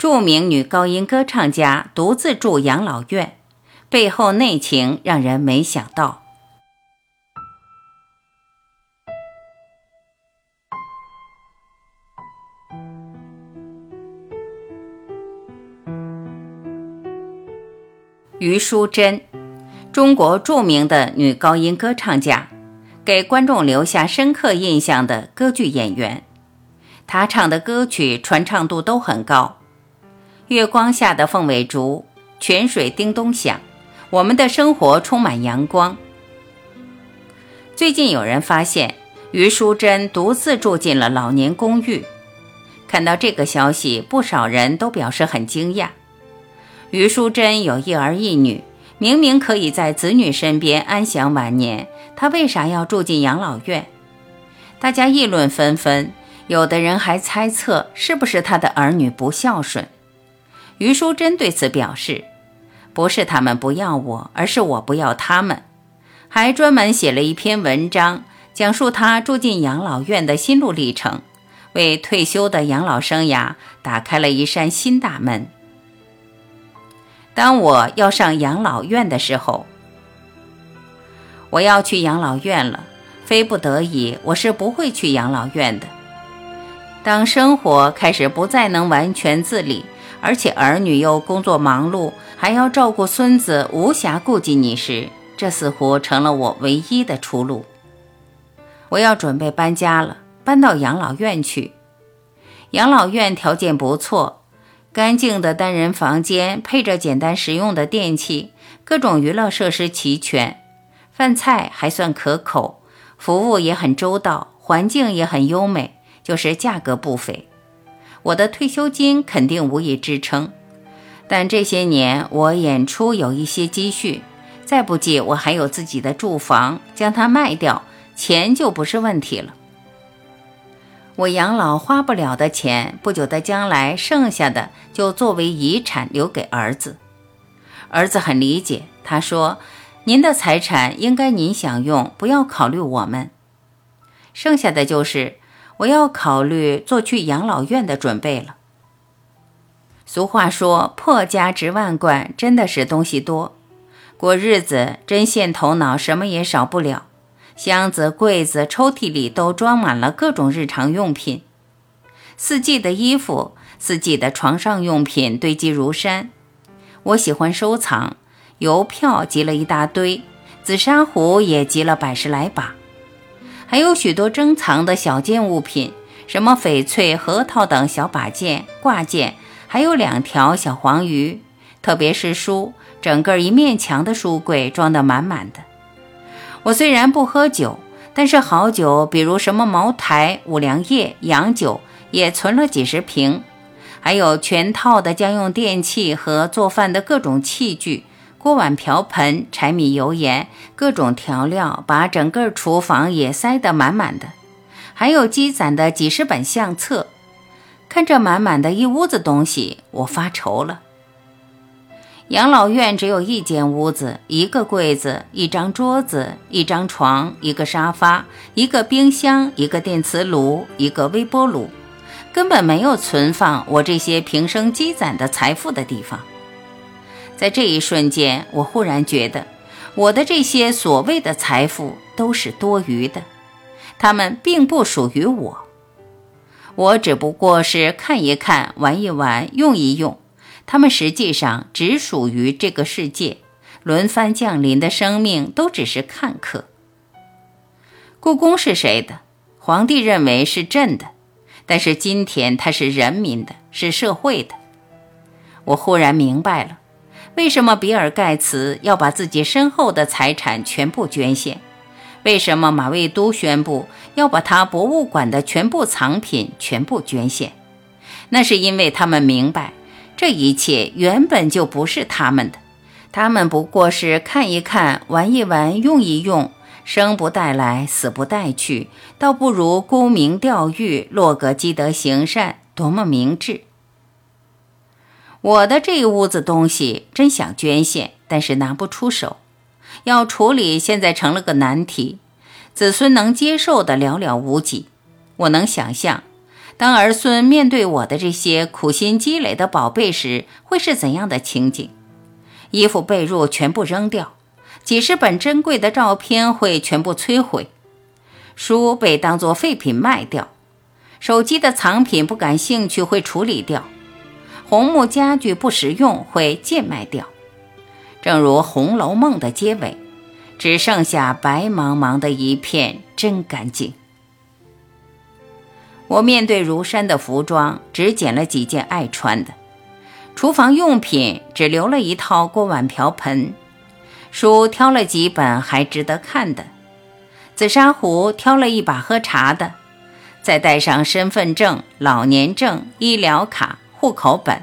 著名女高音歌唱家独自住养老院，背后内情让人没想到。余淑珍，中国著名的女高音歌唱家，给观众留下深刻印象的歌剧演员。她唱的歌曲传唱度都很高，《月光下的凤尾竹》《泉水叮咚响》，我们的生活充满阳光。最近有人发现余淑珍独自住进了老年公寓，看到这个消息，不少人都表示很惊讶。余淑珍有一儿一女，明明可以在子女身边安享晚年，她为啥要住进养老院？大家议论纷纷，有的人还猜测是不是她的儿女不孝顺。于淑珍对此表示，不是他们不要我，而是我不要他们。还专门写了一篇文章，讲述她住进养老院的心路历程，为退休的养老生涯打开了一扇新大门。当我要上养老院的时候，我要去养老院了。非不得已，我是不会去养老院的。当生活开始不再能完全自理，而且儿女又工作忙碌，还要照顾孙子，无暇顾及你时，这似乎成了我唯一的出路。我要准备搬家了，搬到养老院去。养老院条件不错。干净的单人房间，配着简单实用的电器，各种娱乐设施齐全，饭菜还算可口，服务也很周到，环境也很优美，就是价格不菲。我的退休金肯定无以支撑，但这些年我演出有一些积蓄，再不济我还有自己的住房，将它卖掉，钱就不是问题了。我养老花不了的钱，不久的将来剩下的就作为遗产留给儿子。儿子很理解，他说：“您的财产应该您享用，不要考虑我们。剩下的就是我要考虑做去养老院的准备了。”俗话说：“破家值万贯”，真的是东西多，过日子针线头脑什么也少不了。箱子、柜子、抽屉里都装满了各种日常用品，四季的衣服、四季的床上用品堆积如山。我喜欢收藏，邮票集了一大堆，紫砂壶也集了百十来把，还有许多珍藏的小件物品，什么翡翠、核桃等小把件、挂件，还有两条小黄鱼。特别是书，整个一面墙的书柜装得满满的。我虽然不喝酒，但是好酒，比如什么茅台、五粮液、洋酒，也存了几十瓶，还有全套的家用电器和做饭的各种器具，锅碗瓢盆、柴米油盐、各种调料，把整个厨房也塞得满满的，还有积攒的几十本相册。看这满满的一屋子东西，我发愁了。养老院只有一间屋子，一个柜子，一张桌子，一张床，一个沙发，一个冰箱，一个电磁炉，一个微波炉，根本没有存放我这些平生积攒的财富的地方。在这一瞬间，我忽然觉得，我的这些所谓的财富都是多余的，它们并不属于我，我只不过是看一看，玩一玩，用一用。他们实际上只属于这个世界，轮番降临的生命都只是看客。故宫是谁的？皇帝认为是朕的，但是今天它是人民的，是社会的。我忽然明白了，为什么比尔盖茨要把自己身后的财产全部捐献，为什么马未都宣布要把他博物馆的全部藏品全部捐献，那是因为他们明白。这一切原本就不是他们的，他们不过是看一看、玩一玩、用一用，生不带来，死不带去，倒不如沽名钓誉，落个积德行善，多么明智！我的这一屋子东西真想捐献，但是拿不出手，要处理现在成了个难题，子孙能接受的寥寥无几。我能想象。当儿孙面对我的这些苦心积累的宝贝时，会是怎样的情景？衣服被褥全部扔掉，几十本珍贵的照片会全部摧毁，书被当作废品卖掉，手机的藏品不感兴趣会处理掉，红木家具不实用会贱卖掉。正如《红楼梦》的结尾，只剩下白茫茫的一片，真干净。我面对如山的服装，只捡了几件爱穿的；厨房用品只留了一套锅碗瓢盆；书挑了几本还值得看的；紫砂壶挑了一把喝茶的；再带上身份证、老年证、医疗卡、户口本，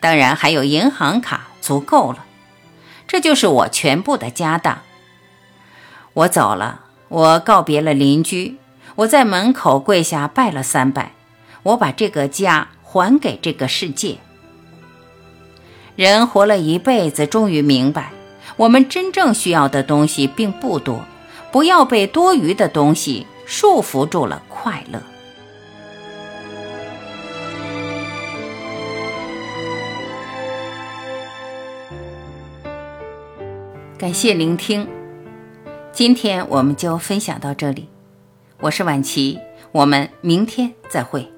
当然还有银行卡，足够了。这就是我全部的家当。我走了，我告别了邻居。我在门口跪下拜了三拜，我把这个家还给这个世界。人活了一辈子，终于明白，我们真正需要的东西并不多，不要被多余的东西束缚住了快乐。感谢聆听，今天我们就分享到这里。我是婉琪，我们明天再会。